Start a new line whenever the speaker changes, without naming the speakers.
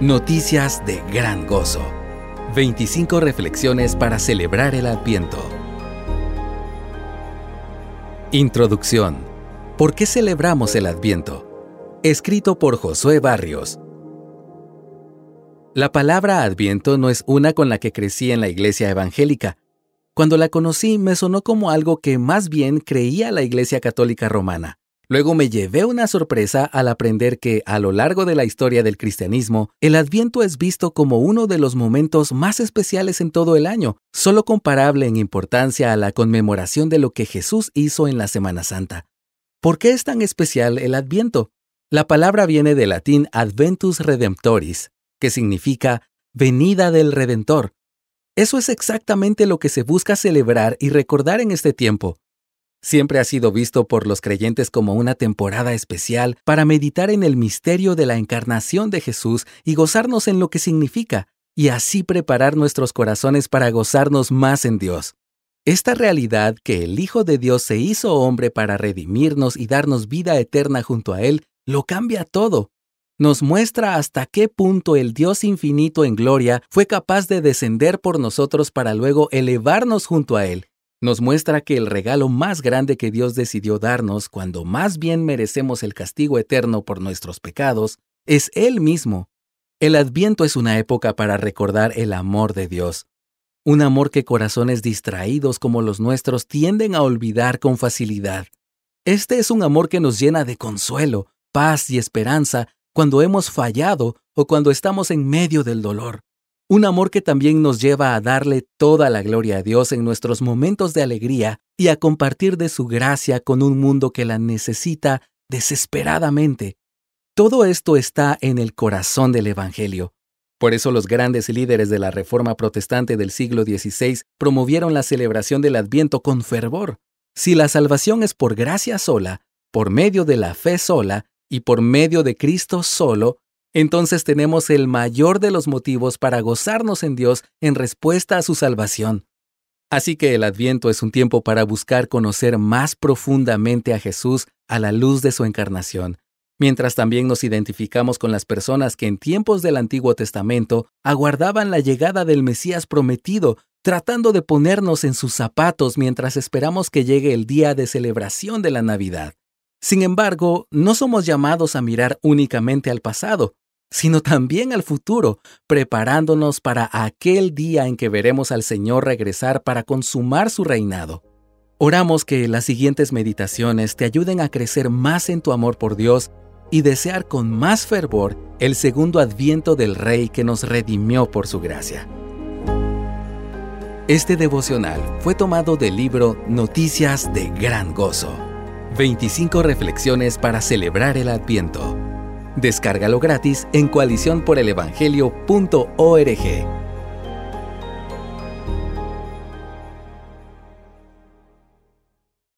Noticias de gran gozo. 25 reflexiones para celebrar el Adviento. Introducción. ¿Por qué celebramos el Adviento? Escrito por Josué Barrios. La palabra Adviento no es una con la que crecí en la iglesia evangélica. Cuando la conocí me sonó como algo que más bien creía la Iglesia Católica Romana. Luego me llevé una sorpresa al aprender que, a lo largo de la historia del cristianismo, el Adviento es visto como uno de los momentos más especiales en todo el año, solo comparable en importancia a la conmemoración de lo que Jesús hizo en la Semana Santa. ¿Por qué es tan especial el Adviento? La palabra viene del latín Adventus Redemptoris, que significa venida del Redentor. Eso es exactamente lo que se busca celebrar y recordar en este tiempo, Siempre ha sido visto por los creyentes como una temporada especial para meditar en el misterio de la encarnación de Jesús y gozarnos en lo que significa, y así preparar nuestros corazones para gozarnos más en Dios. Esta realidad que el Hijo de Dios se hizo hombre para redimirnos y darnos vida eterna junto a Él, lo cambia todo. Nos muestra hasta qué punto el Dios infinito en gloria fue capaz de descender por nosotros para luego elevarnos junto a Él nos muestra que el regalo más grande que Dios decidió darnos cuando más bien merecemos el castigo eterno por nuestros pecados, es Él mismo. El adviento es una época para recordar el amor de Dios, un amor que corazones distraídos como los nuestros tienden a olvidar con facilidad. Este es un amor que nos llena de consuelo, paz y esperanza cuando hemos fallado o cuando estamos en medio del dolor. Un amor que también nos lleva a darle toda la gloria a Dios en nuestros momentos de alegría y a compartir de su gracia con un mundo que la necesita desesperadamente. Todo esto está en el corazón del Evangelio. Por eso los grandes líderes de la Reforma Protestante del siglo XVI promovieron la celebración del Adviento con fervor. Si la salvación es por gracia sola, por medio de la fe sola y por medio de Cristo solo, entonces tenemos el mayor de los motivos para gozarnos en Dios en respuesta a su salvación. Así que el Adviento es un tiempo para buscar conocer más profundamente a Jesús a la luz de su encarnación, mientras también nos identificamos con las personas que en tiempos del Antiguo Testamento aguardaban la llegada del Mesías prometido, tratando de ponernos en sus zapatos mientras esperamos que llegue el día de celebración de la Navidad. Sin embargo, no somos llamados a mirar únicamente al pasado, sino también al futuro, preparándonos para aquel día en que veremos al Señor regresar para consumar su reinado. Oramos que las siguientes meditaciones te ayuden a crecer más en tu amor por Dios y desear con más fervor el segundo adviento del Rey que nos redimió por su gracia. Este devocional fue tomado del libro Noticias de Gran Gozo. 25 reflexiones para celebrar el adviento Descárgalo gratis en coaliciónporelevangelio.org.